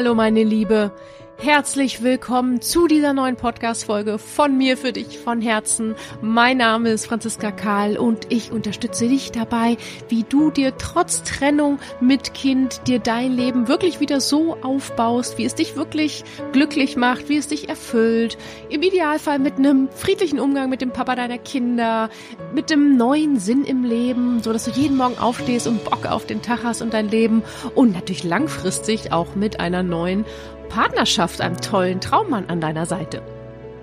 Hallo meine Liebe, herzlich willkommen zu dieser neuen Podcast-Folge von mir für dich von Herzen. Mein Name ist Franziska Karl und ich unterstütze dich dabei, wie du dir trotz Trennung mit Kind dir dein Leben wirklich wieder so aufbaust, wie es dich wirklich glücklich macht, wie es dich erfüllt. Im Idealfall mit einem friedlichen Umgang mit dem Papa deiner Kinder, mit dem neuen Sinn im Leben, so dass du jeden Morgen aufstehst und Bock auf den Tag hast und dein Leben und natürlich langfristig auch mit einer neuen Partnerschaft, einem tollen Traummann an deiner Seite.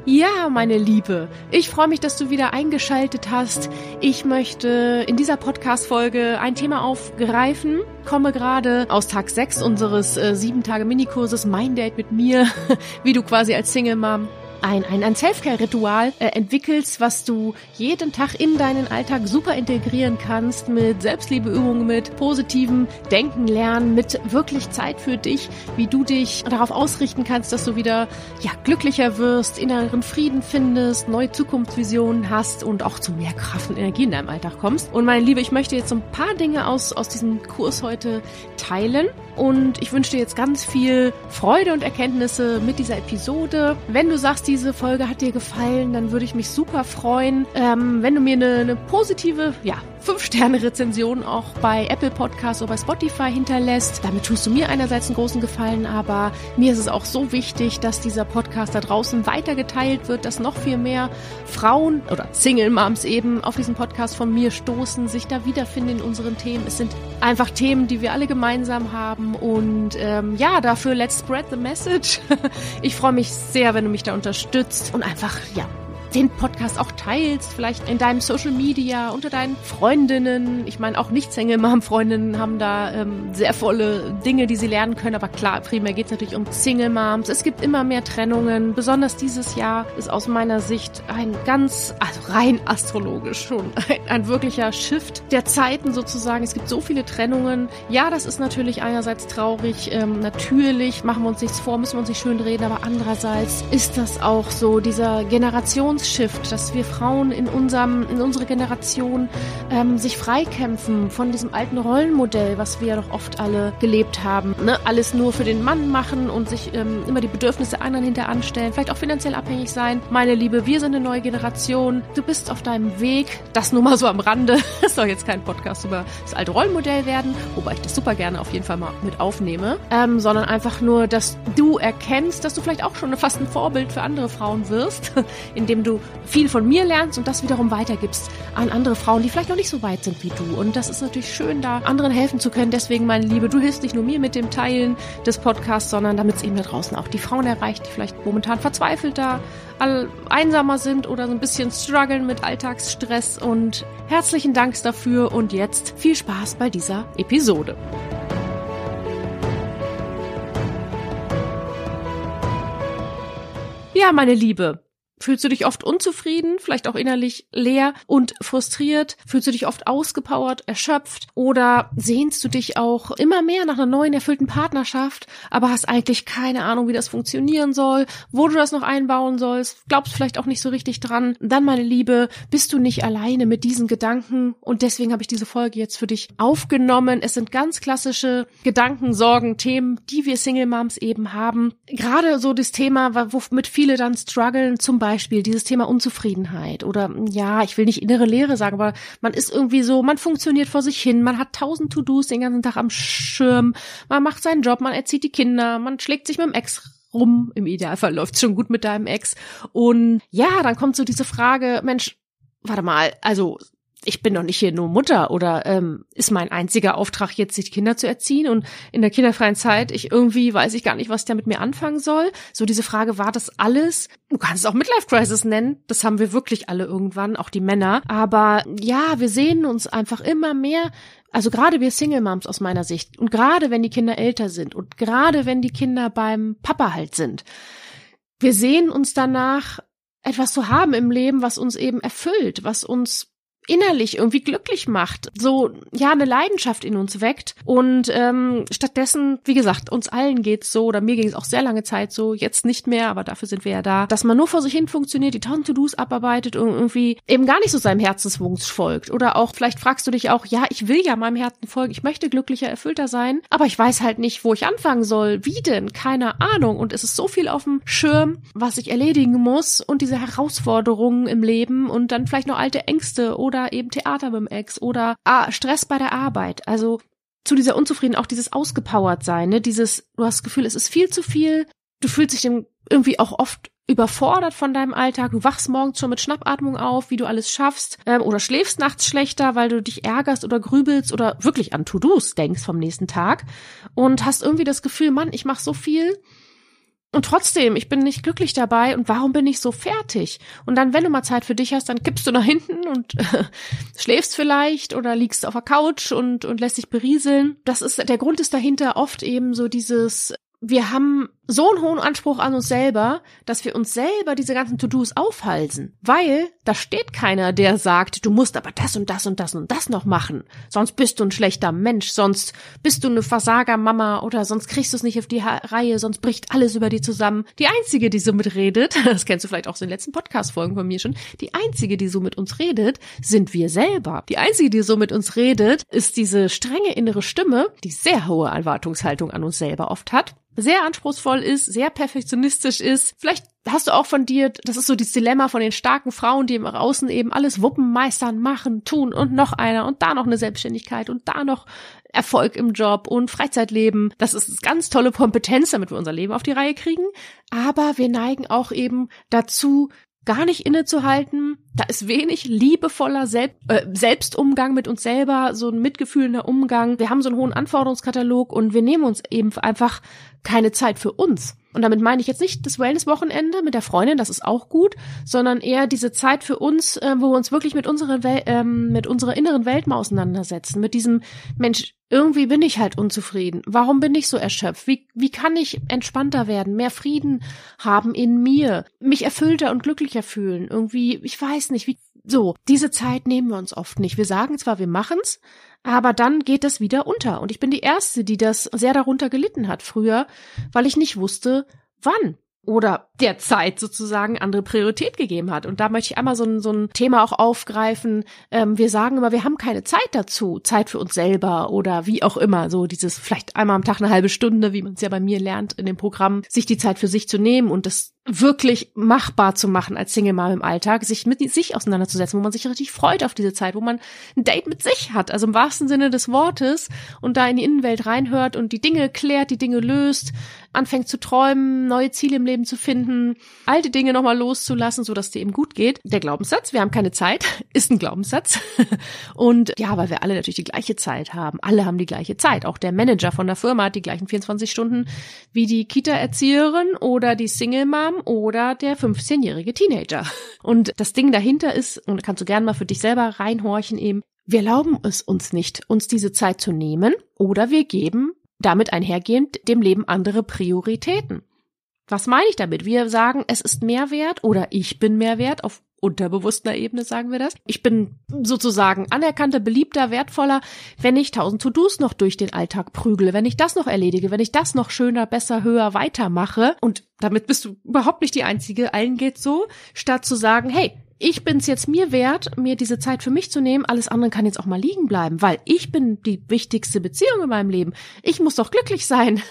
Ja, meine Liebe, ich freue mich, dass du wieder eingeschaltet hast. Ich möchte in dieser Podcast-Folge ein Thema aufgreifen. Komme gerade aus Tag 6 unseres äh, 7-Tage-Minikurses Mein Date mit mir, wie du quasi als Single-Mom ein, ein, ein Selfcare-Ritual äh, entwickelst, was du jeden Tag in deinen Alltag super integrieren kannst mit Selbstliebeübungen, mit positivem Denken lernen, mit wirklich Zeit für dich, wie du dich darauf ausrichten kannst, dass du wieder ja glücklicher wirst, inneren Frieden findest, neue Zukunftsvisionen hast und auch zu mehr Kraft und Energie in deinem Alltag kommst. Und meine Liebe, ich möchte jetzt so ein paar Dinge aus, aus diesem Kurs heute teilen und ich wünsche dir jetzt ganz viel Freude und Erkenntnisse mit dieser Episode. Wenn du sagst, diese Folge hat dir gefallen, dann würde ich mich super freuen, ähm, wenn du mir eine, eine positive, ja, 5-Sterne-Rezension auch bei Apple Podcasts oder bei Spotify hinterlässt. Damit tust du mir einerseits einen großen Gefallen, aber mir ist es auch so wichtig, dass dieser Podcast da draußen weitergeteilt wird, dass noch viel mehr Frauen oder Single Moms eben auf diesen Podcast von mir stoßen, sich da wiederfinden in unseren Themen. Es sind einfach Themen, die wir alle gemeinsam haben und ähm, ja, dafür let's spread the message. ich freue mich sehr, wenn du mich da unterstützt und einfach, ja, den Podcast auch teilst, vielleicht in deinem Social Media, unter deinen Freundinnen. Ich meine, auch Nicht-Single-Mom-Freundinnen haben da ähm, sehr volle Dinge, die sie lernen können. Aber klar, primär geht es natürlich um Single-Moms. Es gibt immer mehr Trennungen. Besonders dieses Jahr ist aus meiner Sicht ein ganz, also rein astrologisch schon, ein, ein wirklicher Shift der Zeiten sozusagen. Es gibt so viele Trennungen. Ja, das ist natürlich einerseits traurig. Ähm, natürlich machen wir uns nichts vor, müssen wir uns nicht schön reden. Aber andererseits ist das auch so dieser Generations Generationsshift, dass wir Frauen in unserem, in unserer Generation ähm, sich freikämpfen von diesem alten Rollenmodell, was wir ja doch oft alle gelebt haben. Ne? Alles nur für den Mann machen und sich ähm, immer die Bedürfnisse anderen hinteranstellen, vielleicht auch finanziell abhängig sein. Meine Liebe, wir sind eine neue Generation. Du bist auf deinem Weg. Das nur mal so am Rande. Es soll jetzt kein Podcast über das alte Rollenmodell werden, wobei ich das super gerne auf jeden Fall mal mit aufnehme, ähm, sondern einfach nur, dass du erkennst, dass du vielleicht auch schon fast ein Vorbild für andere Frauen wirst, indem du du viel von mir lernst und das wiederum weitergibst an andere Frauen, die vielleicht noch nicht so weit sind wie du. Und das ist natürlich schön, da anderen helfen zu können. Deswegen, meine Liebe, du hilfst nicht nur mir mit dem Teilen des Podcasts, sondern damit es eben da draußen auch die Frauen erreicht, die vielleicht momentan verzweifelter, einsamer sind oder so ein bisschen strugglen mit Alltagsstress. Und herzlichen Dank dafür und jetzt viel Spaß bei dieser Episode. Ja, meine Liebe, Fühlst du dich oft unzufrieden, vielleicht auch innerlich leer und frustriert? Fühlst du dich oft ausgepowert, erschöpft? Oder sehnst du dich auch immer mehr nach einer neuen, erfüllten Partnerschaft, aber hast eigentlich keine Ahnung, wie das funktionieren soll, wo du das noch einbauen sollst, glaubst vielleicht auch nicht so richtig dran? Dann, meine Liebe, bist du nicht alleine mit diesen Gedanken und deswegen habe ich diese Folge jetzt für dich aufgenommen. Es sind ganz klassische Gedanken, Sorgen, Themen, die wir Single Moms eben haben. Gerade so das Thema, womit viele dann strugglen, zum Beispiel Beispiel dieses Thema Unzufriedenheit oder ja, ich will nicht innere Leere sagen, aber man ist irgendwie so, man funktioniert vor sich hin, man hat tausend To-Dos den ganzen Tag am Schirm, man macht seinen Job, man erzieht die Kinder, man schlägt sich mit dem Ex rum, im Idealfall läuft schon gut mit deinem Ex. Und ja, dann kommt so diese Frage, Mensch, warte mal, also ich bin doch nicht hier nur Mutter oder ähm, ist mein einziger Auftrag jetzt, die Kinder zu erziehen und in der kinderfreien Zeit, ich irgendwie weiß ich gar nicht, was der mit mir anfangen soll. So diese Frage, war das alles? Du kannst es auch Midlife Crisis nennen. Das haben wir wirklich alle irgendwann, auch die Männer. Aber ja, wir sehen uns einfach immer mehr also gerade wir Single Moms aus meiner Sicht und gerade wenn die Kinder älter sind und gerade wenn die Kinder beim Papa halt sind, wir sehen uns danach etwas zu haben im Leben, was uns eben erfüllt, was uns innerlich irgendwie glücklich macht, so ja eine Leidenschaft in uns weckt. Und ähm, stattdessen, wie gesagt, uns allen geht's so oder mir ging es auch sehr lange Zeit so, jetzt nicht mehr, aber dafür sind wir ja da, dass man nur vor sich hin funktioniert, die tausend To-Dos abarbeitet und irgendwie eben gar nicht so seinem Herzenswunsch folgt. Oder auch vielleicht fragst du dich auch, ja, ich will ja meinem Herzen folgen, ich möchte glücklicher, erfüllter sein, aber ich weiß halt nicht, wo ich anfangen soll, wie denn, keine Ahnung. Und es ist so viel auf dem Schirm, was ich erledigen muss und diese Herausforderungen im Leben und dann vielleicht noch alte Ängste oder oder eben Theater mit dem Ex oder ah, Stress bei der Arbeit. Also zu dieser Unzufriedenheit auch dieses ausgepowert sein, ne? Dieses, du hast das Gefühl, es ist viel zu viel. Du fühlst dich dem irgendwie auch oft überfordert von deinem Alltag. Du wachst morgens schon mit Schnappatmung auf, wie du alles schaffst, ähm, oder schläfst nachts schlechter, weil du dich ärgerst oder grübelst oder wirklich an To-Dos denkst vom nächsten Tag und hast irgendwie das Gefühl, Mann, ich mache so viel und trotzdem, ich bin nicht glücklich dabei und warum bin ich so fertig? Und dann, wenn du mal Zeit für dich hast, dann kippst du nach hinten und schläfst vielleicht oder liegst auf der Couch und, und lässt dich berieseln. Das ist, der Grund ist dahinter oft eben so dieses wir haben so einen hohen Anspruch an uns selber, dass wir uns selber diese ganzen To-Dos aufhalsen. Weil da steht keiner, der sagt, du musst aber das und das und das und das noch machen. Sonst bist du ein schlechter Mensch, sonst bist du eine Versagermama oder sonst kriegst du es nicht auf die ha Reihe, sonst bricht alles über die zusammen. Die einzige, die so mit redet, das kennst du vielleicht auch aus den letzten Podcast-Folgen von mir schon, die einzige, die so mit uns redet, sind wir selber. Die einzige, die so mit uns redet, ist diese strenge innere Stimme, die sehr hohe Erwartungshaltung an uns selber oft hat sehr anspruchsvoll ist, sehr perfektionistisch ist. Vielleicht hast du auch von dir, das ist so dieses Dilemma von den starken Frauen, die im Außen eben alles wuppen, meistern, machen, tun und noch einer und da noch eine Selbstständigkeit und da noch Erfolg im Job und Freizeitleben. Das ist ganz tolle Kompetenz, damit wir unser Leben auf die Reihe kriegen. Aber wir neigen auch eben dazu, gar nicht innezuhalten. Da ist wenig liebevoller Selb äh, Selbstumgang mit uns selber, so ein mitgefühlender Umgang. Wir haben so einen hohen Anforderungskatalog und wir nehmen uns eben einfach keine Zeit für uns. Und damit meine ich jetzt nicht das Wellness-Wochenende mit der Freundin, das ist auch gut, sondern eher diese Zeit für uns, äh, wo wir uns wirklich mit unserer, Wel ähm, mit unserer inneren Welt mal auseinandersetzen. Mit diesem Mensch, irgendwie bin ich halt unzufrieden. Warum bin ich so erschöpft? Wie, wie kann ich entspannter werden, mehr Frieden haben in mir, mich erfüllter und glücklicher fühlen? Irgendwie, ich weiß nicht, wie, so, diese Zeit nehmen wir uns oft nicht. Wir sagen zwar, wir machen's, aber dann geht es wieder unter. Und ich bin die Erste, die das sehr darunter gelitten hat früher, weil ich nicht wusste, wann oder der Zeit sozusagen andere Priorität gegeben hat. Und da möchte ich einmal so ein, so ein Thema auch aufgreifen. Ähm, wir sagen immer, wir haben keine Zeit dazu, Zeit für uns selber oder wie auch immer. So dieses vielleicht einmal am Tag eine halbe Stunde, wie man es ja bei mir lernt in dem Programm, sich die Zeit für sich zu nehmen und das wirklich machbar zu machen als Single Mom im Alltag, sich mit sich auseinanderzusetzen, wo man sich richtig freut auf diese Zeit, wo man ein Date mit sich hat, also im wahrsten Sinne des Wortes und da in die Innenwelt reinhört und die Dinge klärt, die Dinge löst, anfängt zu träumen, neue Ziele im Leben zu finden, alte Dinge nochmal loszulassen, so dass dir eben gut geht. Der Glaubenssatz, wir haben keine Zeit, ist ein Glaubenssatz. Und ja, weil wir alle natürlich die gleiche Zeit haben. Alle haben die gleiche Zeit. Auch der Manager von der Firma hat die gleichen 24 Stunden wie die Kita-Erzieherin oder die Single Mom oder der 15-jährige Teenager. Und das Ding dahinter ist, und kannst du gerne mal für dich selber reinhorchen eben, wir erlauben es uns nicht, uns diese Zeit zu nehmen oder wir geben damit einhergehend dem Leben andere Prioritäten. Was meine ich damit? Wir sagen, es ist mehr wert oder ich bin mehr wert auf unterbewusster Ebene sagen wir das. Ich bin sozusagen anerkannter, beliebter, wertvoller, wenn ich tausend To-Dos noch durch den Alltag prügle, wenn ich das noch erledige, wenn ich das noch schöner, besser, höher weitermache. Und damit bist du überhaupt nicht die Einzige, allen geht's so, statt zu sagen, hey, ich bin's jetzt mir wert, mir diese Zeit für mich zu nehmen. Alles andere kann jetzt auch mal liegen bleiben, weil ich bin die wichtigste Beziehung in meinem Leben. Ich muss doch glücklich sein,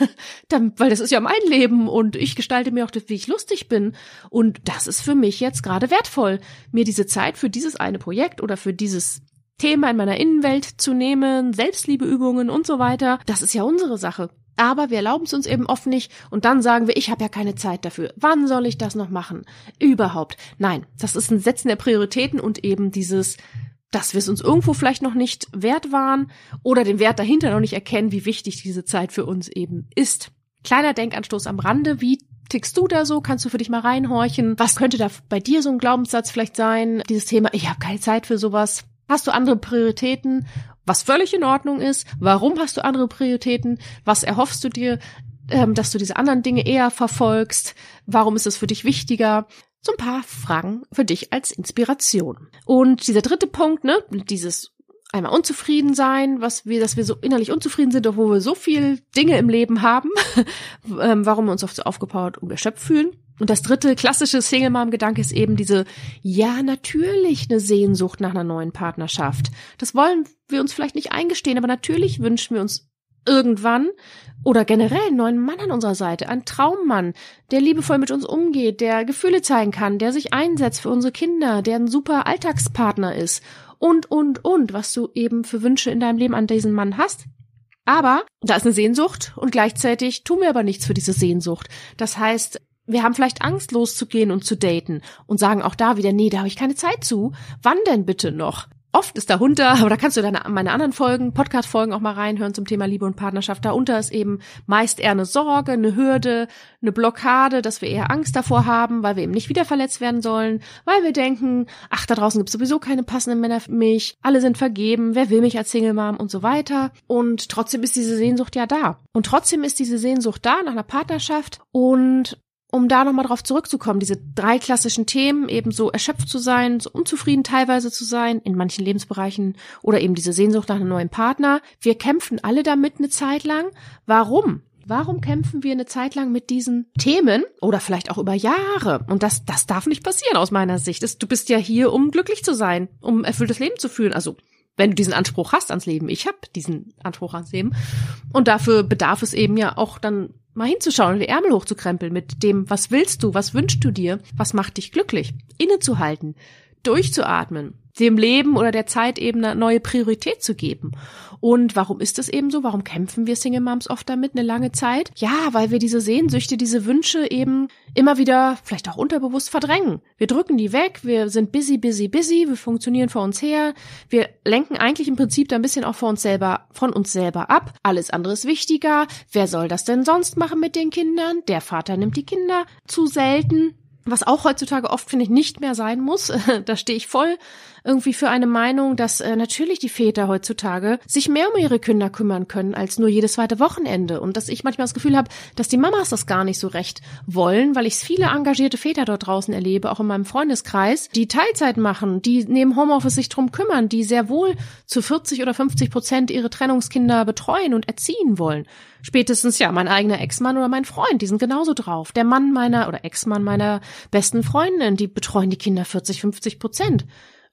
weil das ist ja mein Leben und ich gestalte mir auch, wie ich lustig bin. Und das ist für mich jetzt gerade wertvoll, mir diese Zeit für dieses eine Projekt oder für dieses Thema in meiner Innenwelt zu nehmen, Selbstliebeübungen und so weiter. Das ist ja unsere Sache. Aber wir erlauben es uns eben oft nicht und dann sagen wir, ich habe ja keine Zeit dafür. Wann soll ich das noch machen? Überhaupt. Nein, das ist ein Setzen der Prioritäten und eben dieses, dass wir es uns irgendwo vielleicht noch nicht wert waren oder den Wert dahinter noch nicht erkennen, wie wichtig diese Zeit für uns eben ist. Kleiner Denkanstoß am Rande, wie tickst du da so? Kannst du für dich mal reinhorchen? Was könnte da bei dir so ein Glaubenssatz vielleicht sein? Dieses Thema, ich habe keine Zeit für sowas. Hast du andere Prioritäten? Was völlig in Ordnung ist. Warum hast du andere Prioritäten? Was erhoffst du dir, ähm, dass du diese anderen Dinge eher verfolgst? Warum ist es für dich wichtiger? so ein paar Fragen für dich als Inspiration. Und dieser dritte Punkt, ne, dieses einmal unzufrieden sein, was wir, dass wir so innerlich unzufrieden sind, obwohl wir so viel Dinge im Leben haben, ähm, warum wir uns oft so aufgepowert und erschöpft fühlen. Und das dritte klassische Single Mom Gedanke ist eben diese, ja, natürlich eine Sehnsucht nach einer neuen Partnerschaft. Das wollen wir uns vielleicht nicht eingestehen, aber natürlich wünschen wir uns irgendwann oder generell einen neuen Mann an unserer Seite, einen Traummann, der liebevoll mit uns umgeht, der Gefühle zeigen kann, der sich einsetzt für unsere Kinder, der ein super Alltagspartner ist und, und, und, was du eben für Wünsche in deinem Leben an diesen Mann hast. Aber da ist eine Sehnsucht und gleichzeitig tun wir aber nichts für diese Sehnsucht. Das heißt, wir haben vielleicht Angst, loszugehen und zu daten und sagen auch da wieder, nee, da habe ich keine Zeit zu. Wann denn bitte noch? Oft ist darunter, aber da kannst du deine, meine anderen Folgen, Podcast-Folgen auch mal reinhören zum Thema Liebe und Partnerschaft. Darunter ist eben meist eher eine Sorge, eine Hürde, eine Blockade, dass wir eher Angst davor haben, weil wir eben nicht wieder verletzt werden sollen, weil wir denken, ach, da draußen gibt es sowieso keine passenden Männer für mich, alle sind vergeben, wer will mich als Single Mom und so weiter. Und trotzdem ist diese Sehnsucht ja da. Und trotzdem ist diese Sehnsucht da nach einer Partnerschaft und um da nochmal drauf zurückzukommen, diese drei klassischen Themen, eben so erschöpft zu sein, so unzufrieden teilweise zu sein, in manchen Lebensbereichen oder eben diese Sehnsucht nach einem neuen Partner. Wir kämpfen alle damit eine Zeit lang. Warum? Warum kämpfen wir eine Zeit lang mit diesen Themen oder vielleicht auch über Jahre? Und das, das darf nicht passieren aus meiner Sicht. Du bist ja hier, um glücklich zu sein, um erfülltes Leben zu führen. Also wenn du diesen Anspruch hast ans Leben. Ich habe diesen Anspruch ans Leben. Und dafür bedarf es eben ja auch dann mal hinzuschauen und die Ärmel hochzukrempeln mit dem, was willst du, was wünschst du dir, was macht dich glücklich, innezuhalten, durchzuatmen, dem Leben oder der Zeit eben eine neue Priorität zu geben. Und warum ist das eben so? Warum kämpfen wir Single Moms oft damit eine lange Zeit? Ja, weil wir diese Sehnsüchte, diese Wünsche eben immer wieder, vielleicht auch unterbewusst verdrängen. Wir drücken die weg, wir sind busy, busy, busy, wir funktionieren vor uns her, wir lenken eigentlich im Prinzip da ein bisschen auch vor uns selber, von uns selber ab. Alles andere ist wichtiger. Wer soll das denn sonst machen mit den Kindern? Der Vater nimmt die Kinder zu selten was auch heutzutage oft, finde ich, nicht mehr sein muss. da stehe ich voll irgendwie für eine Meinung, dass äh, natürlich die Väter heutzutage sich mehr um ihre Kinder kümmern können als nur jedes zweite Wochenende. Und dass ich manchmal das Gefühl habe, dass die Mamas das gar nicht so recht wollen, weil ich viele engagierte Väter dort draußen erlebe, auch in meinem Freundeskreis, die Teilzeit machen, die neben Homeoffice sich drum kümmern, die sehr wohl zu 40 oder 50 Prozent ihre Trennungskinder betreuen und erziehen wollen. Spätestens ja, mein eigener Ex-Mann oder mein Freund, die sind genauso drauf. Der Mann meiner oder Ex-Mann meiner besten Freundin, die betreuen die Kinder 40, 50 Prozent.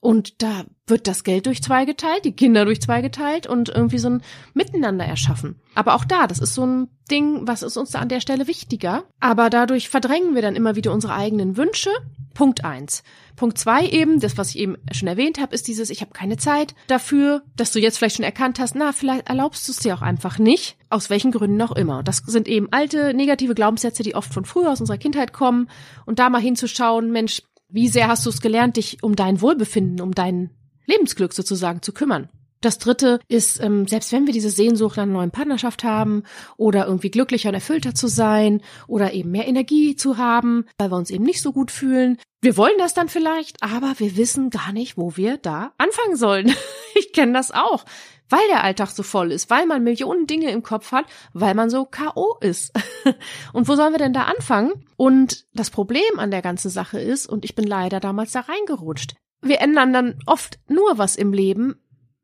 Und da wird das Geld durch zwei geteilt, die Kinder durch zwei geteilt und irgendwie so ein Miteinander erschaffen. Aber auch da, das ist so ein Ding, was ist uns da an der Stelle wichtiger? Aber dadurch verdrängen wir dann immer wieder unsere eigenen Wünsche. Punkt eins. Punkt zwei eben, das, was ich eben schon erwähnt habe, ist dieses, ich habe keine Zeit dafür, dass du jetzt vielleicht schon erkannt hast, na, vielleicht erlaubst du es dir auch einfach nicht, aus welchen Gründen auch immer. Das sind eben alte negative Glaubenssätze, die oft von früher aus unserer Kindheit kommen. Und da mal hinzuschauen, Mensch, wie sehr hast du es gelernt, dich um dein Wohlbefinden, um dein Lebensglück sozusagen zu kümmern? Das dritte ist, ähm, selbst wenn wir diese Sehnsucht nach einer neuen Partnerschaft haben oder irgendwie glücklicher und erfüllter zu sein oder eben mehr Energie zu haben, weil wir uns eben nicht so gut fühlen. Wir wollen das dann vielleicht, aber wir wissen gar nicht, wo wir da anfangen sollen. ich kenne das auch weil der Alltag so voll ist, weil man Millionen Dinge im Kopf hat, weil man so KO ist. und wo sollen wir denn da anfangen? Und das Problem an der ganzen Sache ist, und ich bin leider damals da reingerutscht, wir ändern dann oft nur was im Leben,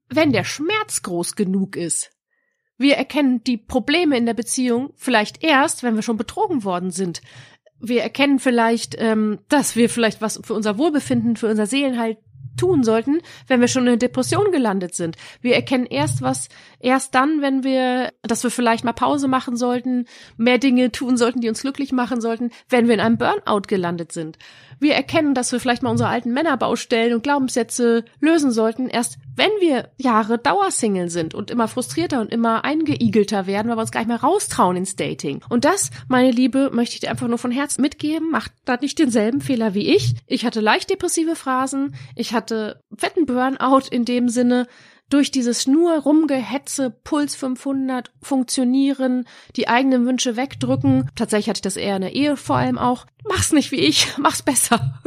wenn der Schmerz groß genug ist. Wir erkennen die Probleme in der Beziehung vielleicht erst, wenn wir schon betrogen worden sind. Wir erkennen vielleicht, ähm, dass wir vielleicht was für unser Wohlbefinden, für unser Seelenheil tun sollten, wenn wir schon in der Depression gelandet sind. Wir erkennen erst was, erst dann, wenn wir, dass wir vielleicht mal Pause machen sollten, mehr Dinge tun sollten, die uns glücklich machen sollten, wenn wir in einem Burnout gelandet sind. Wir erkennen, dass wir vielleicht mal unsere alten Männerbaustellen und Glaubenssätze lösen sollten, erst wenn wir Jahre Dauersingle sind und immer frustrierter und immer eingeigelter werden, weil wir uns gar nicht mehr raustrauen ins Dating. Und das, meine Liebe, möchte ich dir einfach nur von Herzen mitgeben. Macht da nicht denselben Fehler wie ich. Ich hatte leicht depressive Phasen. Ich hatte fetten Burnout in dem Sinne, durch dieses nur rumgehetze Puls 500 funktionieren, die eigenen Wünsche wegdrücken. Tatsächlich hatte ich das eher in der Ehe vor allem auch. Mach's nicht wie ich, mach's besser.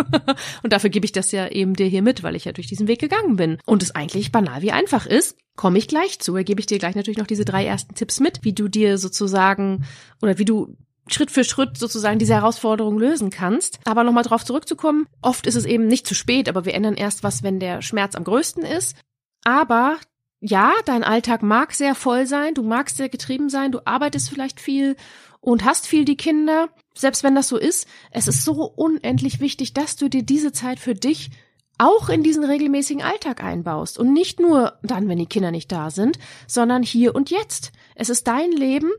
und dafür gebe ich das ja eben dir hier mit, weil ich ja durch diesen Weg gegangen bin. Und es eigentlich banal wie einfach ist, komme ich gleich zu. Da gebe ich dir gleich natürlich noch diese drei ersten Tipps mit, wie du dir sozusagen oder wie du Schritt für Schritt sozusagen diese Herausforderung lösen kannst. Aber nochmal drauf zurückzukommen, oft ist es eben nicht zu spät, aber wir ändern erst was, wenn der Schmerz am größten ist. Aber ja, dein Alltag mag sehr voll sein, du magst sehr getrieben sein, du arbeitest vielleicht viel und hast viel die Kinder. Selbst wenn das so ist, es ist so unendlich wichtig, dass du dir diese Zeit für dich auch in diesen regelmäßigen Alltag einbaust und nicht nur dann, wenn die Kinder nicht da sind, sondern hier und jetzt. Es ist dein Leben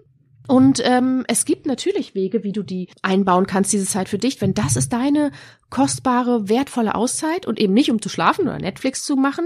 und ähm, es gibt natürlich Wege, wie du die einbauen kannst, diese Zeit für dich, wenn das ist deine kostbare, wertvolle Auszeit und eben nicht um zu schlafen oder Netflix zu machen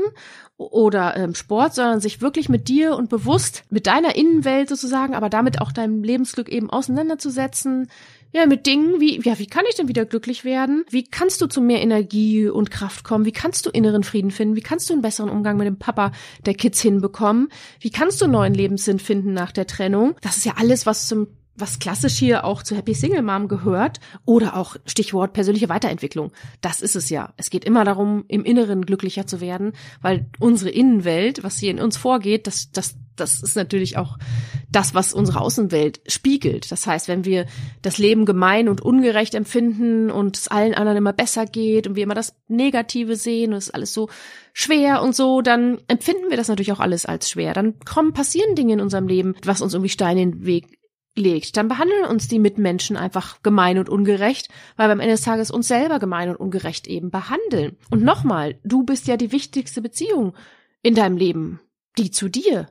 oder ähm, Sport, sondern sich wirklich mit dir und bewusst mit deiner Innenwelt sozusagen, aber damit auch deinem Lebensglück eben auseinanderzusetzen, ja, mit Dingen wie, ja, wie kann ich denn wieder glücklich werden? Wie kannst du zu mehr Energie und Kraft kommen? Wie kannst du inneren Frieden finden? Wie kannst du einen besseren Umgang mit dem Papa der Kids hinbekommen? Wie kannst du einen neuen Lebenssinn finden nach der Trennung? Das ist ja alles, was zum was klassisch hier auch zu Happy Single Mom gehört oder auch Stichwort persönliche Weiterentwicklung. Das ist es ja. Es geht immer darum, im Inneren glücklicher zu werden, weil unsere Innenwelt, was hier in uns vorgeht, das, das, das ist natürlich auch das, was unsere Außenwelt spiegelt. Das heißt, wenn wir das Leben gemein und ungerecht empfinden und es allen anderen immer besser geht und wir immer das Negative sehen und es ist alles so schwer und so, dann empfinden wir das natürlich auch alles als schwer. Dann kommen, passieren Dinge in unserem Leben, was uns irgendwie Steine in den Weg legt, dann behandeln uns die Mitmenschen einfach gemein und ungerecht, weil wir am Ende des Tages uns selber gemein und ungerecht eben behandeln. Und nochmal, du bist ja die wichtigste Beziehung in deinem Leben. Die zu dir.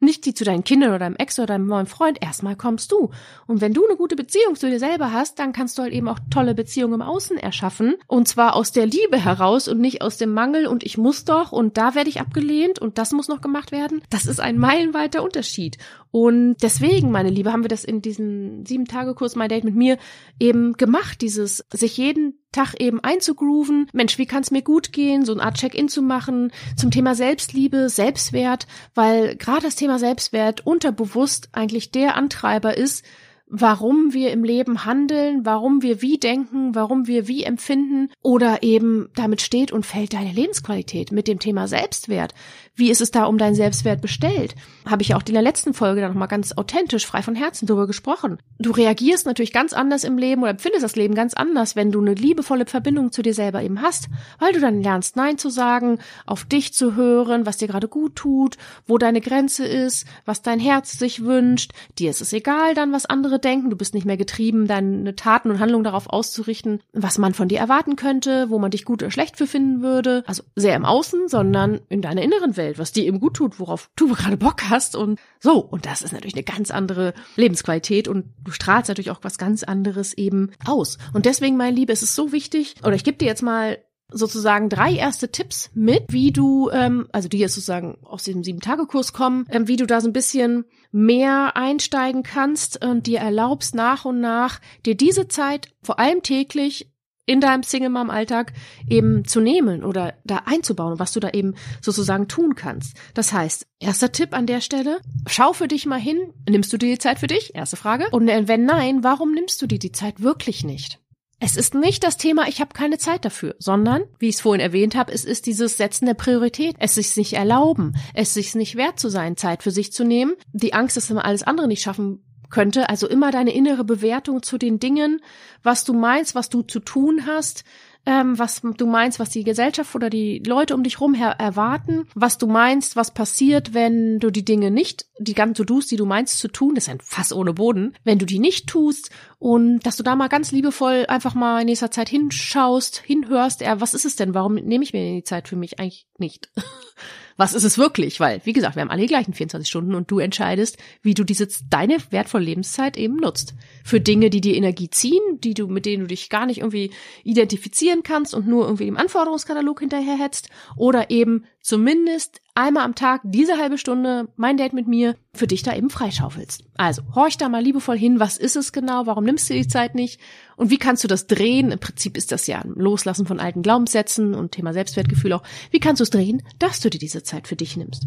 Nicht die zu deinen Kindern oder deinem Ex oder deinem neuen Freund. Erstmal kommst du. Und wenn du eine gute Beziehung zu dir selber hast, dann kannst du halt eben auch tolle Beziehungen im Außen erschaffen. Und zwar aus der Liebe heraus und nicht aus dem Mangel und ich muss doch und da werde ich abgelehnt und das muss noch gemacht werden. Das ist ein meilenweiter Unterschied. Und deswegen, meine Liebe, haben wir das in diesem sieben Tage Kurs My Date mit mir eben gemacht, dieses sich jeden Tag eben einzugrooven. Mensch, wie kann es mir gut gehen? So eine Art Check-in zu machen zum Thema Selbstliebe, Selbstwert, weil gerade das Thema Selbstwert unterbewusst eigentlich der Antreiber ist, warum wir im Leben handeln, warum wir wie denken, warum wir wie empfinden oder eben damit steht und fällt deine Lebensqualität mit dem Thema Selbstwert. Wie ist es da um deinen Selbstwert bestellt? Habe ich ja auch in der letzten Folge dann nochmal ganz authentisch, frei von Herzen darüber gesprochen. Du reagierst natürlich ganz anders im Leben oder empfindest das Leben ganz anders, wenn du eine liebevolle Verbindung zu dir selber eben hast, weil du dann lernst, Nein zu sagen, auf dich zu hören, was dir gerade gut tut, wo deine Grenze ist, was dein Herz sich wünscht. Dir ist es egal dann, was andere denken. Du bist nicht mehr getrieben, deine Taten und Handlungen darauf auszurichten, was man von dir erwarten könnte, wo man dich gut oder schlecht für finden würde. Also sehr im Außen, sondern in deiner inneren Welt. Welt, was dir eben gut tut, worauf du gerade Bock hast und so. Und das ist natürlich eine ganz andere Lebensqualität und du strahlst natürlich auch was ganz anderes eben aus. Und deswegen, meine Liebe, ist es so wichtig, oder ich gebe dir jetzt mal sozusagen drei erste Tipps mit, wie du, ähm, also die jetzt sozusagen aus diesem Sieben-Tage-Kurs kommen, ähm, wie du da so ein bisschen mehr einsteigen kannst und dir erlaubst, nach und nach dir diese Zeit vor allem täglich in deinem Single-Mom-Alltag eben zu nehmen oder da einzubauen, was du da eben sozusagen tun kannst. Das heißt, erster Tipp an der Stelle, schau für dich mal hin, nimmst du dir die Zeit für dich? Erste Frage. Und wenn nein, warum nimmst du dir die Zeit wirklich nicht? Es ist nicht das Thema, ich habe keine Zeit dafür, sondern, wie ich es vorhin erwähnt habe, es ist dieses Setzen der Priorität, es sich nicht erlauben, es sich nicht wert zu sein, Zeit für sich zu nehmen, die Angst, dass wir alles andere nicht schaffen könnte. Also immer deine innere Bewertung zu den Dingen, was du meinst, was du zu tun hast, ähm, was du meinst, was die Gesellschaft oder die Leute um dich rum erwarten, was du meinst, was passiert, wenn du die Dinge nicht, die ganzen To-Dos, die du meinst zu tun, das ist ein Fass ohne Boden, wenn du die nicht tust und dass du da mal ganz liebevoll einfach mal in nächster Zeit hinschaust, hinhörst, ja, was ist es denn, warum nehme ich mir die Zeit für mich eigentlich nicht? was ist es wirklich? Weil, wie gesagt, wir haben alle die gleichen 24 Stunden und du entscheidest, wie du diese, deine wertvolle Lebenszeit eben nutzt. Für Dinge, die dir Energie ziehen, die du, mit denen du dich gar nicht irgendwie identifizieren kannst und nur irgendwie im Anforderungskatalog hinterherhetzt oder eben zumindest einmal am Tag diese halbe Stunde mein Date mit mir für dich da eben freischaufelst. Also horch da mal liebevoll hin, was ist es genau, warum nimmst du die Zeit nicht und wie kannst du das drehen? Im Prinzip ist das ja ein Loslassen von alten Glaubenssätzen und Thema Selbstwertgefühl auch. Wie kannst du es drehen, dass du dir diese Zeit für dich nimmst?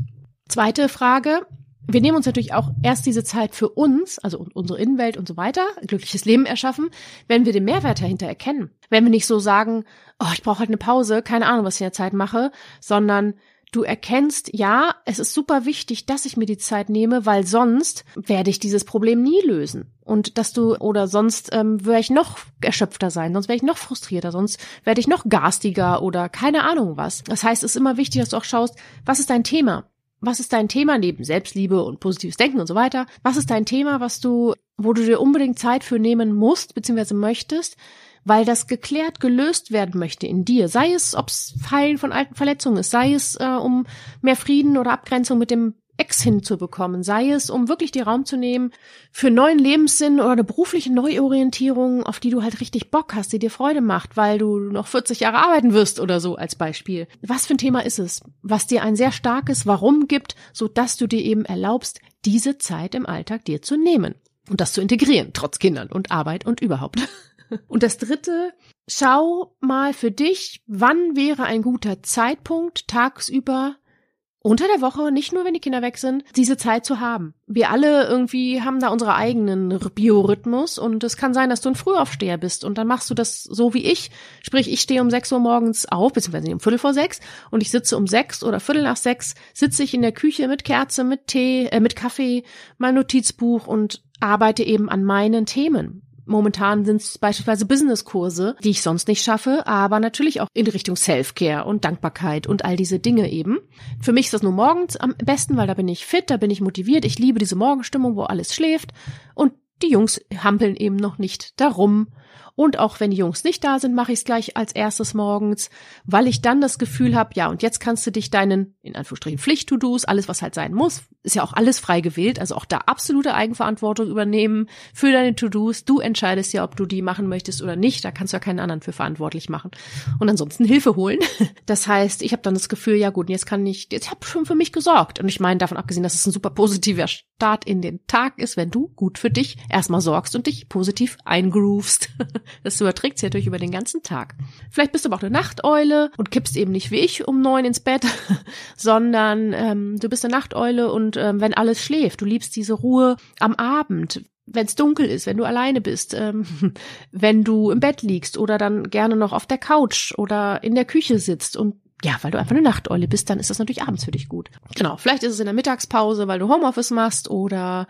Zweite Frage. Wir nehmen uns natürlich auch erst diese Zeit für uns, also unsere Innenwelt und so weiter, glückliches Leben erschaffen, wenn wir den Mehrwert dahinter erkennen. Wenn wir nicht so sagen, oh, ich brauche halt eine Pause, keine Ahnung, was ich in der Zeit mache, sondern Du erkennst, ja, es ist super wichtig, dass ich mir die Zeit nehme, weil sonst werde ich dieses Problem nie lösen. Und dass du, oder sonst ähm, wäre ich noch erschöpfter sein, sonst wäre ich noch frustrierter, sonst werde ich noch garstiger oder keine Ahnung was. Das heißt, es ist immer wichtig, dass du auch schaust, was ist dein Thema? Was ist dein Thema neben Selbstliebe und positives Denken und so weiter? Was ist dein Thema, was du, wo du dir unbedingt Zeit für nehmen musst, beziehungsweise möchtest? Weil das geklärt, gelöst werden möchte in dir. Sei es, ob es Heilen von alten Verletzungen ist, sei es, äh, um mehr Frieden oder Abgrenzung mit dem Ex hinzubekommen, sei es, um wirklich dir Raum zu nehmen für neuen Lebenssinn oder eine berufliche Neuorientierung, auf die du halt richtig Bock hast, die dir Freude macht, weil du noch 40 Jahre arbeiten wirst oder so als Beispiel. Was für ein Thema ist es, was dir ein sehr starkes Warum gibt, so dass du dir eben erlaubst, diese Zeit im Alltag dir zu nehmen und das zu integrieren, trotz Kindern und Arbeit und überhaupt. Und das dritte, schau mal für dich, wann wäre ein guter Zeitpunkt tagsüber unter der Woche, nicht nur wenn die Kinder weg sind, diese Zeit zu haben. Wir alle irgendwie haben da unsere eigenen Biorhythmus und es kann sein, dass du ein Frühaufsteher bist und dann machst du das so wie ich. Sprich, ich stehe um sechs Uhr morgens auf, beziehungsweise um Viertel vor sechs und ich sitze um sechs oder Viertel nach sechs, sitze ich in der Küche mit Kerze, mit Tee, äh, mit Kaffee, mein Notizbuch und arbeite eben an meinen Themen. Momentan sind es beispielsweise Businesskurse, die ich sonst nicht schaffe, aber natürlich auch in Richtung Self-Care und Dankbarkeit und all diese Dinge eben. Für mich ist das nur morgens am besten, weil da bin ich fit, da bin ich motiviert. Ich liebe diese Morgenstimmung, wo alles schläft und die Jungs hampeln eben noch nicht darum. Und auch wenn die Jungs nicht da sind, mache ich es gleich als erstes morgens, weil ich dann das Gefühl habe, ja, und jetzt kannst du dich deinen, in Anführungsstrichen, Pflicht-To-Dos, alles, was halt sein muss, ist ja auch alles frei gewählt, also auch da absolute Eigenverantwortung übernehmen für deine To-Dos. Du entscheidest ja, ob du die machen möchtest oder nicht. Da kannst du ja keinen anderen für verantwortlich machen. Und ansonsten Hilfe holen. Das heißt, ich habe dann das Gefühl, ja gut, jetzt kann ich, jetzt habe schon für mich gesorgt. Und ich meine, davon abgesehen, dass es ein super positiver Start in den Tag ist, wenn du gut für dich erstmal sorgst und dich positiv eingroovst. Das überträgt sich natürlich über den ganzen Tag. Vielleicht bist du aber auch eine Nachteule und kippst eben nicht wie ich um neun ins Bett, sondern ähm, du bist eine Nachteule und ähm, wenn alles schläft, du liebst diese Ruhe am Abend, wenn es dunkel ist, wenn du alleine bist, ähm, wenn du im Bett liegst oder dann gerne noch auf der Couch oder in der Küche sitzt und ja, weil du einfach eine Nachteule bist, dann ist das natürlich abends für dich gut. Genau, vielleicht ist es in der Mittagspause, weil du Homeoffice machst oder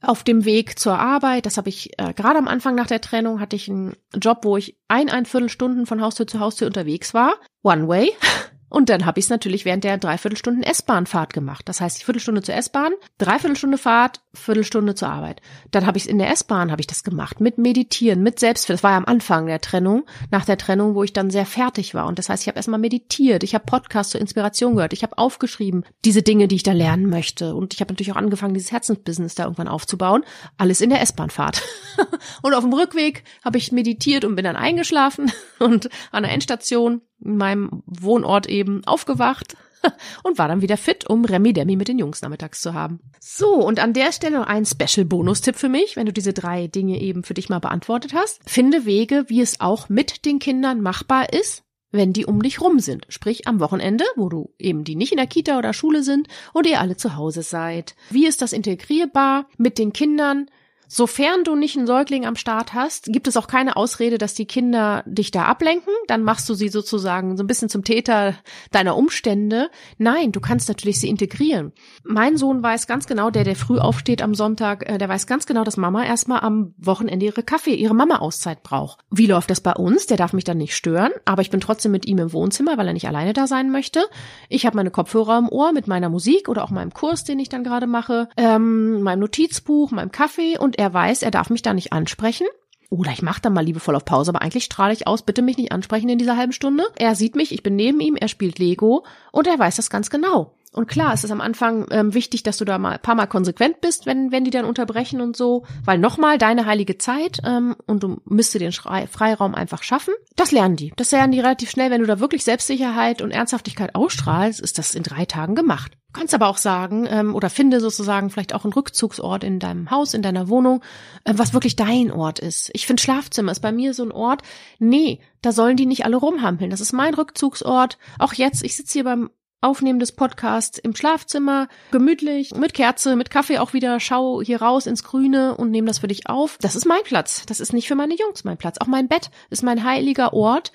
auf dem Weg zur Arbeit, das habe ich äh, gerade am Anfang nach der Trennung, hatte ich einen Job, wo ich ein, ein Viertelstunden von Haustür zu Haustür unterwegs war. One way. Und dann habe ich es natürlich während der Dreiviertelstunden S-Bahn-Fahrt gemacht. Das heißt, Viertelstunde zur S-Bahn, Dreiviertelstunde Fahrt, Viertelstunde zur Arbeit. Dann habe ich es in der S-Bahn habe ich das gemacht mit Meditieren, mit Selbstfürsorge. Das war ja am Anfang der Trennung, nach der Trennung, wo ich dann sehr fertig war. Und das heißt, ich habe erstmal meditiert, ich habe Podcasts zur Inspiration gehört, ich habe aufgeschrieben diese Dinge, die ich da lernen möchte. Und ich habe natürlich auch angefangen, dieses Herzensbusiness da irgendwann aufzubauen. Alles in der S-Bahn-Fahrt. und auf dem Rückweg habe ich meditiert und bin dann eingeschlafen und an der Endstation in meinem Wohnort eben aufgewacht und war dann wieder fit, um Remi Demi mit den Jungs nachmittags zu haben. So, und an der Stelle noch ein Special-Bonus-Tipp für mich, wenn du diese drei Dinge eben für dich mal beantwortet hast. Finde Wege, wie es auch mit den Kindern machbar ist, wenn die um dich rum sind. Sprich am Wochenende, wo du eben die nicht in der Kita oder Schule sind und ihr alle zu Hause seid. Wie ist das integrierbar mit den Kindern? Sofern du nicht einen Säugling am Start hast, gibt es auch keine Ausrede, dass die Kinder dich da ablenken. Dann machst du sie sozusagen so ein bisschen zum Täter deiner Umstände. Nein, du kannst natürlich sie integrieren. Mein Sohn weiß ganz genau, der, der früh aufsteht am Sonntag, äh, der weiß ganz genau, dass Mama erstmal am Wochenende ihre Kaffee, ihre Mama-Auszeit braucht. Wie läuft das bei uns? Der darf mich dann nicht stören, aber ich bin trotzdem mit ihm im Wohnzimmer, weil er nicht alleine da sein möchte. Ich habe meine Kopfhörer im Ohr mit meiner Musik oder auch meinem Kurs, den ich dann gerade mache, ähm, meinem Notizbuch, meinem Kaffee und er weiß, er darf mich da nicht ansprechen. Oder ich mache dann mal liebevoll auf Pause, aber eigentlich strahle ich aus, bitte mich nicht ansprechen in dieser halben Stunde. Er sieht mich, ich bin neben ihm, er spielt Lego und er weiß das ganz genau. Und klar, es ist am Anfang ähm, wichtig, dass du da mal ein paar Mal konsequent bist, wenn, wenn die dann unterbrechen und so, weil nochmal deine heilige Zeit ähm, und du müsste den Schrei Freiraum einfach schaffen. Das lernen die. Das lernen die relativ schnell. Wenn du da wirklich Selbstsicherheit und Ernsthaftigkeit ausstrahlst, ist das in drei Tagen gemacht. Du kannst aber auch sagen ähm, oder finde sozusagen vielleicht auch einen Rückzugsort in deinem Haus, in deiner Wohnung, äh, was wirklich dein Ort ist. Ich finde Schlafzimmer ist bei mir so ein Ort. Nee, da sollen die nicht alle rumhampeln. Das ist mein Rückzugsort. Auch jetzt, ich sitze hier beim Aufnehmen des Podcasts im Schlafzimmer, gemütlich, mit Kerze, mit Kaffee auch wieder, schau hier raus ins Grüne und nehme das für dich auf. Das ist mein Platz. Das ist nicht für meine Jungs mein Platz. Auch mein Bett ist mein heiliger Ort,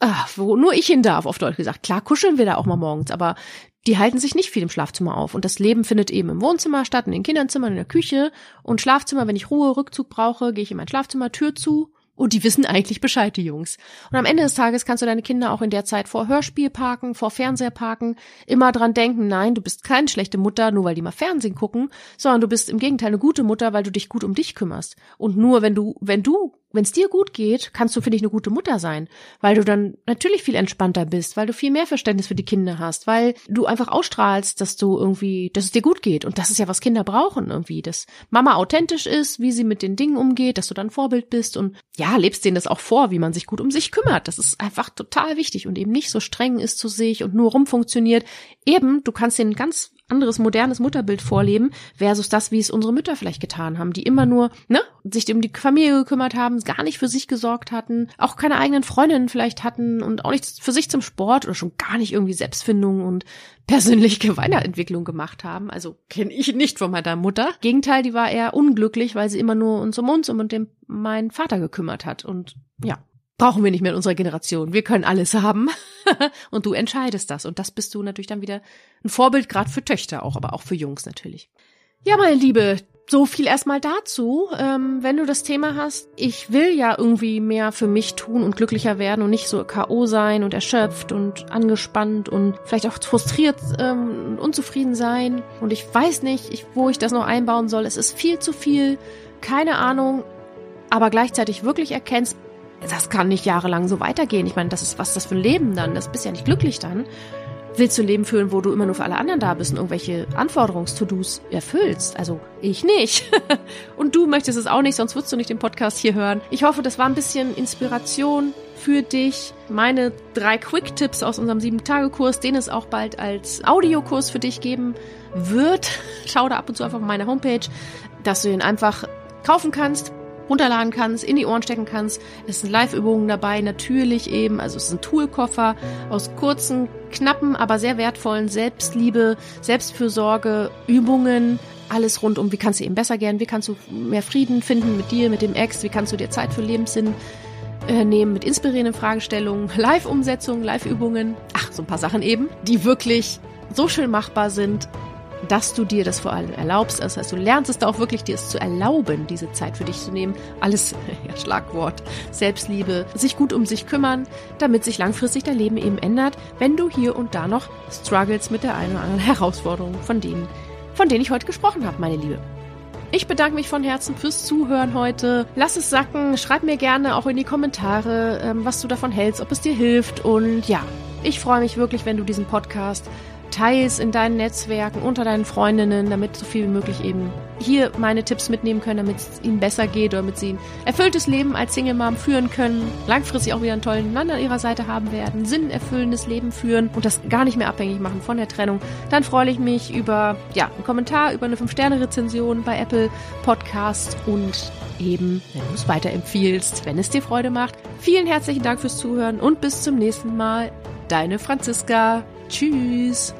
ach, wo nur ich hin darf, auf Deutsch gesagt. Klar kuscheln wir da auch mal morgens, aber die halten sich nicht viel im Schlafzimmer auf. Und das Leben findet eben im Wohnzimmer statt, in den Kinderzimmern, in der Küche und Schlafzimmer. Wenn ich Ruhe, Rückzug brauche, gehe ich in mein Schlafzimmer, Tür zu und die wissen eigentlich Bescheid, die Jungs. Und am Ende des Tages kannst du deine Kinder auch in der Zeit vor Hörspiel parken, vor Fernseher parken, immer dran denken, nein, du bist keine schlechte Mutter, nur weil die mal Fernsehen gucken, sondern du bist im Gegenteil eine gute Mutter, weil du dich gut um dich kümmerst. Und nur wenn du, wenn du wenn es dir gut geht, kannst du, finde ich, eine gute Mutter sein, weil du dann natürlich viel entspannter bist, weil du viel mehr Verständnis für die Kinder hast, weil du einfach ausstrahlst, dass du irgendwie, dass es dir gut geht. Und das ist ja, was Kinder brauchen irgendwie, dass Mama authentisch ist, wie sie mit den Dingen umgeht, dass du dann Vorbild bist und ja, lebst denen das auch vor, wie man sich gut um sich kümmert. Das ist einfach total wichtig und eben nicht so streng ist zu sich und nur rumfunktioniert. Eben, du kannst den ganz anderes modernes Mutterbild vorleben versus das, wie es unsere Mütter vielleicht getan haben, die immer nur, ne, sich um die Familie gekümmert haben, gar nicht für sich gesorgt hatten, auch keine eigenen Freundinnen vielleicht hatten und auch nicht für sich zum Sport oder schon gar nicht irgendwie Selbstfindung und persönliche Weiterentwicklung gemacht haben. Also kenne ich nicht von meiner Mutter. Gegenteil, die war eher unglücklich, weil sie immer nur uns um uns und um den meinen Vater gekümmert hat und ja, brauchen wir nicht mehr in unserer Generation. Wir können alles haben und du entscheidest das. Und das bist du natürlich dann wieder ein Vorbild, gerade für Töchter auch, aber auch für Jungs natürlich. Ja, meine Liebe, so viel erstmal dazu. Ähm, wenn du das Thema hast, ich will ja irgendwie mehr für mich tun und glücklicher werden und nicht so K.O. sein und erschöpft und angespannt und vielleicht auch frustriert ähm, und unzufrieden sein. Und ich weiß nicht, ich, wo ich das noch einbauen soll. Es ist viel zu viel, keine Ahnung, aber gleichzeitig wirklich erkennst, das kann nicht jahrelang so weitergehen. Ich meine, das ist was das für ein Leben dann. Das bist ja nicht glücklich dann. Willst du ein Leben führen, wo du immer nur für alle anderen da bist und irgendwelche Anforderungs-To-Dos erfüllst? Also ich nicht. und du möchtest es auch nicht, sonst würdest du nicht den Podcast hier hören. Ich hoffe, das war ein bisschen Inspiration für dich. Meine drei Quick-Tipps aus unserem sieben-Tage-Kurs, den es auch bald als Audiokurs für dich geben wird. Schau da ab und zu einfach auf meine Homepage, dass du ihn einfach kaufen kannst runterladen kannst, in die Ohren stecken kannst. Es sind Live-Übungen dabei, natürlich eben. Also es ist ein Toolkoffer aus kurzen, knappen, aber sehr wertvollen Selbstliebe, Selbstfürsorge, Übungen, alles rund um, wie kannst du eben besser gern, wie kannst du mehr Frieden finden mit dir, mit dem Ex, wie kannst du dir Zeit für Lebenssinn äh, nehmen mit inspirierenden Fragestellungen, Live-Umsetzungen, Live-Übungen, ach, so ein paar Sachen eben, die wirklich so schön machbar sind, dass du dir das vor allem erlaubst. Das heißt, du lernst es da auch wirklich, dir es zu erlauben, diese Zeit für dich zu nehmen. Alles, ja, Schlagwort, Selbstliebe, sich gut um sich kümmern, damit sich langfristig dein Leben eben ändert, wenn du hier und da noch struggles mit der einen oder anderen Herausforderung von denen, von denen ich heute gesprochen habe, meine Liebe. Ich bedanke mich von Herzen fürs Zuhören heute. Lass es sacken, schreib mir gerne auch in die Kommentare, ähm, was du davon hältst, ob es dir hilft. Und ja, ich freue mich wirklich, wenn du diesen Podcast teilst in deinen Netzwerken, unter deinen Freundinnen, damit so viel wie möglich eben hier meine Tipps mitnehmen können, damit es ihnen besser geht oder damit sie ein erfülltes Leben als Single Mom führen können, langfristig auch wieder einen tollen Mann an ihrer Seite haben werden, sinnerfüllendes Leben führen und das gar nicht mehr abhängig machen von der Trennung, dann freue ich mich über ja, einen Kommentar, über eine 5-Sterne-Rezension bei Apple Podcasts und eben, wenn du es weiterempfiehlst, wenn es dir Freude macht. Vielen herzlichen Dank fürs Zuhören und bis zum nächsten Mal. Deine Franziska. Tschüss.